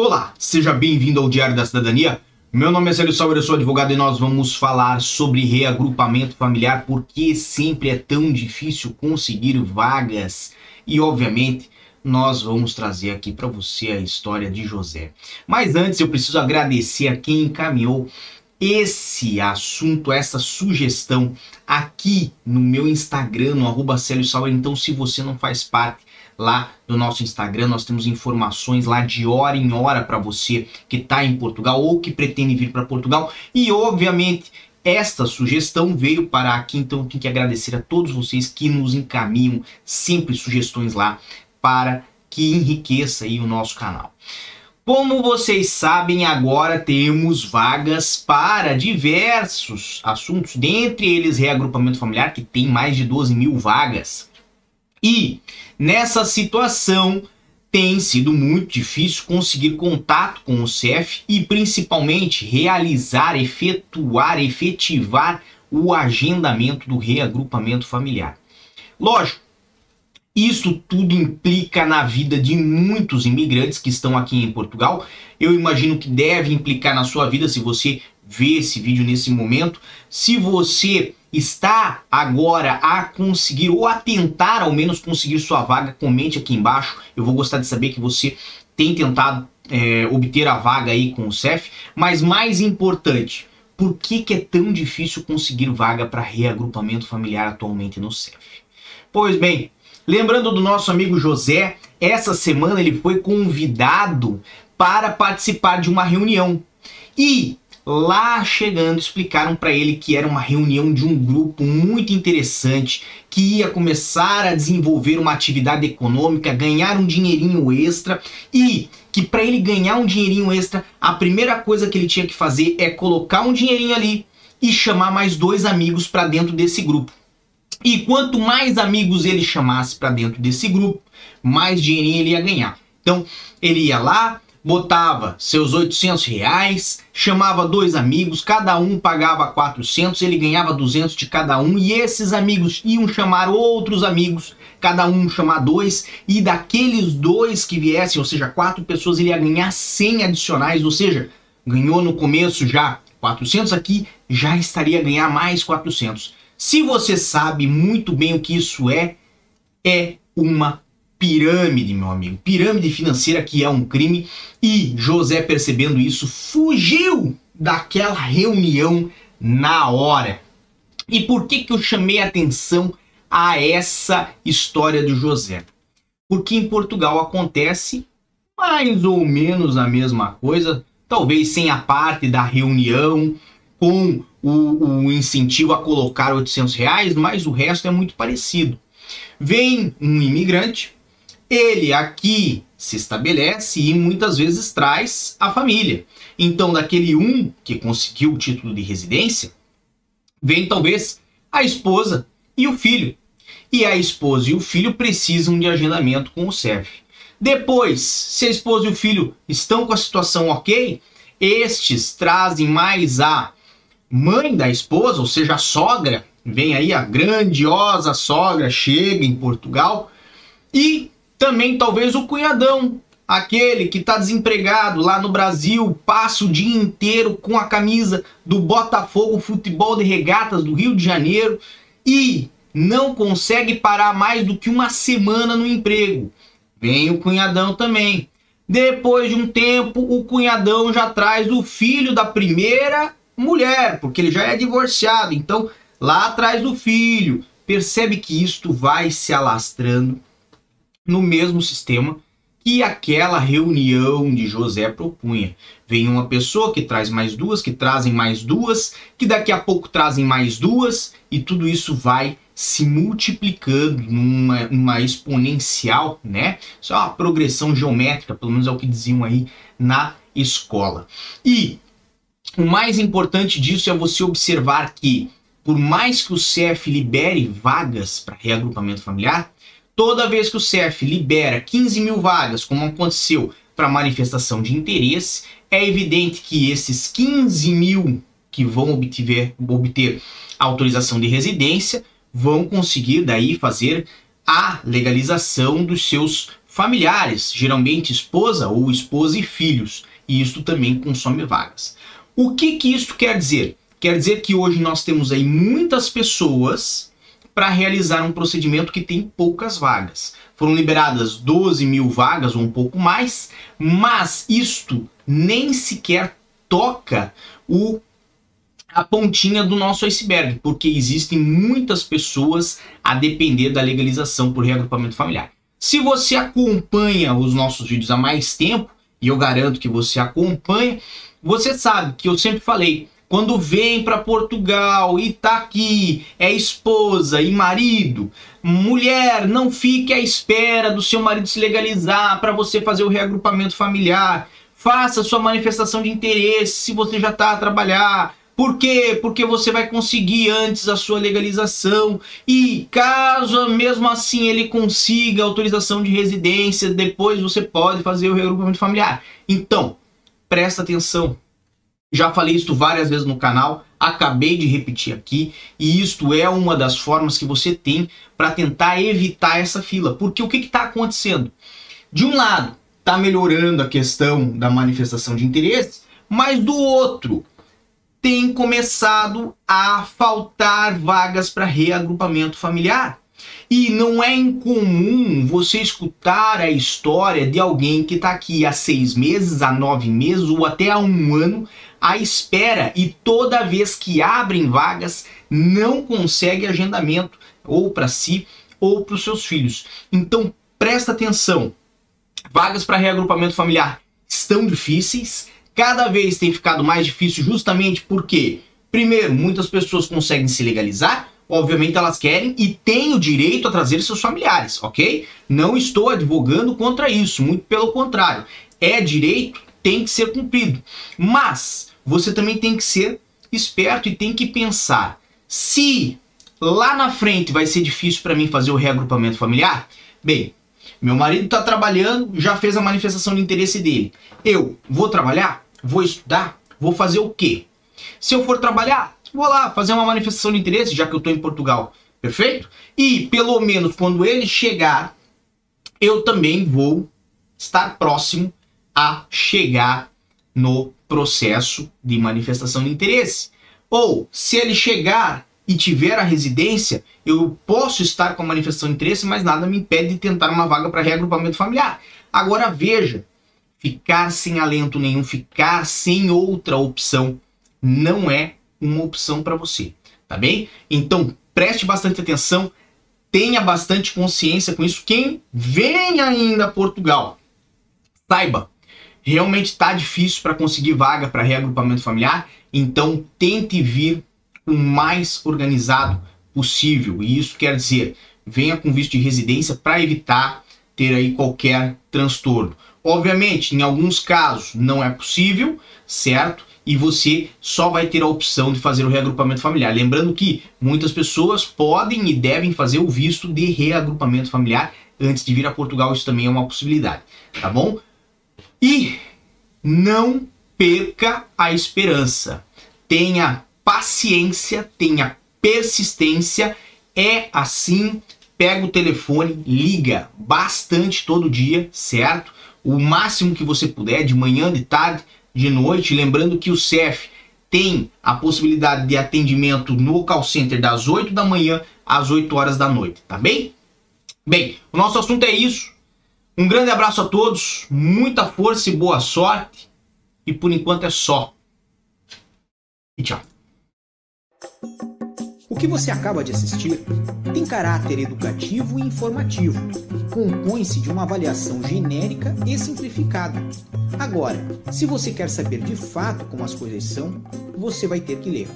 Olá, seja bem-vindo ao Diário da Cidadania. Meu nome é Célio Sauer, eu sou advogado e nós vamos falar sobre reagrupamento familiar, porque sempre é tão difícil conseguir vagas. E, obviamente, nós vamos trazer aqui para você a história de José. Mas antes, eu preciso agradecer a quem encaminhou esse assunto, essa sugestão aqui no meu Instagram, no arroba Célio Sauer. Então, se você não faz parte lá do nosso Instagram. Nós temos informações lá de hora em hora para você que está em Portugal ou que pretende vir para Portugal. E obviamente esta sugestão veio para aqui, então eu tenho que agradecer a todos vocês que nos encaminham sempre sugestões lá para que enriqueça aí o nosso canal. Como vocês sabem, agora temos vagas para diversos assuntos, dentre eles reagrupamento familiar, que tem mais de 12 mil vagas. E nessa situação tem sido muito difícil conseguir contato com o CEF e principalmente realizar, efetuar, efetivar o agendamento do reagrupamento familiar. Lógico, isso tudo implica na vida de muitos imigrantes que estão aqui em Portugal. Eu imagino que deve implicar na sua vida se você vê esse vídeo nesse momento. Se você está agora a conseguir ou a tentar ao menos conseguir sua vaga, comente aqui embaixo. Eu vou gostar de saber que você tem tentado é, obter a vaga aí com o CEF. Mas mais importante, por que, que é tão difícil conseguir vaga para reagrupamento familiar atualmente no CEF? Pois bem, lembrando do nosso amigo José, essa semana ele foi convidado para participar de uma reunião. E Lá chegando, explicaram para ele que era uma reunião de um grupo muito interessante que ia começar a desenvolver uma atividade econômica, ganhar um dinheirinho extra e que para ele ganhar um dinheirinho extra, a primeira coisa que ele tinha que fazer é colocar um dinheirinho ali e chamar mais dois amigos para dentro desse grupo. E quanto mais amigos ele chamasse para dentro desse grupo, mais dinheirinho ele ia ganhar. Então, ele ia lá, botava seus 800 reais, chamava dois amigos, cada um pagava 400, ele ganhava 200 de cada um e esses amigos iam chamar outros amigos, cada um chamar dois e daqueles dois que viessem, ou seja, quatro pessoas, ele ia ganhar 100 adicionais, ou seja, ganhou no começo já 400 aqui, já estaria a ganhar mais 400. Se você sabe muito bem o que isso é, é uma pirâmide, meu amigo. Pirâmide financeira que é um crime. E José, percebendo isso, fugiu daquela reunião na hora. E por que, que eu chamei atenção a essa história do José? Porque em Portugal acontece mais ou menos a mesma coisa, talvez sem a parte da reunião, com o, o incentivo a colocar 800 reais, mas o resto é muito parecido. Vem um imigrante, ele aqui se estabelece e muitas vezes traz a família. Então, daquele um que conseguiu o título de residência, vem talvez a esposa e o filho. E a esposa e o filho precisam de agendamento com o CEF. Depois, se a esposa e o filho estão com a situação ok, estes trazem mais a mãe da esposa, ou seja, a sogra, vem aí a grandiosa sogra, chega em Portugal e também talvez o cunhadão, aquele que está desempregado lá no Brasil, passa o dia inteiro com a camisa do Botafogo Futebol de Regatas do Rio de Janeiro e não consegue parar mais do que uma semana no emprego. Vem o cunhadão também. Depois de um tempo, o cunhadão já traz o filho da primeira mulher, porque ele já é divorciado. Então, lá atrás do filho. Percebe que isto vai se alastrando no mesmo sistema que aquela reunião de José propunha. Vem uma pessoa que traz mais duas, que trazem mais duas, que daqui a pouco trazem mais duas, e tudo isso vai se multiplicando numa, numa exponencial, né? Isso é uma progressão geométrica, pelo menos é o que diziam aí na escola. E o mais importante disso é você observar que, por mais que o CEF libere vagas para reagrupamento familiar, Toda vez que o CEF libera 15 mil vagas, como aconteceu para manifestação de interesse, é evidente que esses 15 mil que vão obter, obter autorização de residência vão conseguir daí fazer a legalização dos seus familiares, geralmente esposa ou esposa e filhos, e isto também consome vagas. O que que isso quer dizer? Quer dizer que hoje nós temos aí muitas pessoas para realizar um procedimento que tem poucas vagas. Foram liberadas 12 mil vagas ou um pouco mais, mas isto nem sequer toca o a pontinha do nosso iceberg, porque existem muitas pessoas a depender da legalização por reagrupamento familiar. Se você acompanha os nossos vídeos há mais tempo, e eu garanto que você acompanha, você sabe que eu sempre falei, quando vem para Portugal e tá aqui, é esposa e marido, mulher, não fique à espera do seu marido se legalizar para você fazer o reagrupamento familiar. Faça sua manifestação de interesse se você já está a trabalhar. Por quê? Porque você vai conseguir antes a sua legalização e caso mesmo assim ele consiga autorização de residência, depois você pode fazer o reagrupamento familiar. Então, presta atenção, já falei isso várias vezes no canal, acabei de repetir aqui, e isto é uma das formas que você tem para tentar evitar essa fila. Porque o que está acontecendo? De um lado, está melhorando a questão da manifestação de interesse, mas do outro, tem começado a faltar vagas para reagrupamento familiar. E não é incomum você escutar a história de alguém que está aqui há seis meses, há nove meses ou até há um ano à espera e toda vez que abrem vagas não consegue agendamento ou para si ou para os seus filhos. Então presta atenção. Vagas para reagrupamento familiar estão difíceis, cada vez tem ficado mais difícil justamente porque primeiro, muitas pessoas conseguem se legalizar, obviamente elas querem e têm o direito a trazer seus familiares, ok? Não estou advogando contra isso, muito pelo contrário. É direito, tem que ser cumprido. Mas você também tem que ser esperto e tem que pensar: se lá na frente vai ser difícil para mim fazer o reagrupamento familiar, bem, meu marido está trabalhando, já fez a manifestação de interesse dele. Eu vou trabalhar? Vou estudar? Vou fazer o quê? Se eu for trabalhar, vou lá fazer uma manifestação de interesse, já que eu estou em Portugal. Perfeito? E pelo menos quando ele chegar, eu também vou estar próximo a chegar no processo de manifestação de interesse. Ou, se ele chegar e tiver a residência, eu posso estar com a manifestação de interesse, mas nada me impede de tentar uma vaga para reagrupamento familiar. Agora veja, ficar sem alento nenhum, ficar sem outra opção, não é uma opção para você, tá bem? Então preste bastante atenção, tenha bastante consciência com isso. Quem vem ainda a Portugal, saiba, realmente está difícil para conseguir vaga para reagrupamento familiar, então tente vir o mais organizado possível. E isso quer dizer, venha com visto de residência para evitar ter aí qualquer transtorno. Obviamente, em alguns casos não é possível, certo? E você só vai ter a opção de fazer o reagrupamento familiar. Lembrando que muitas pessoas podem e devem fazer o visto de reagrupamento familiar antes de vir a Portugal, isso também é uma possibilidade, tá bom? Não perca a esperança. Tenha paciência, tenha persistência. É assim. Pega o telefone, liga bastante todo dia, certo? O máximo que você puder, de manhã, de tarde, de noite. Lembrando que o CEF tem a possibilidade de atendimento no call center das 8 da manhã às 8 horas da noite, tá bem? Bem, o nosso assunto é isso. Um grande abraço a todos, muita força e boa sorte. E por enquanto é só. E tchau. O que você acaba de assistir tem caráter educativo e informativo. Compõe-se de uma avaliação genérica e simplificada. Agora, se você quer saber de fato como as coisas são, você vai ter que ler.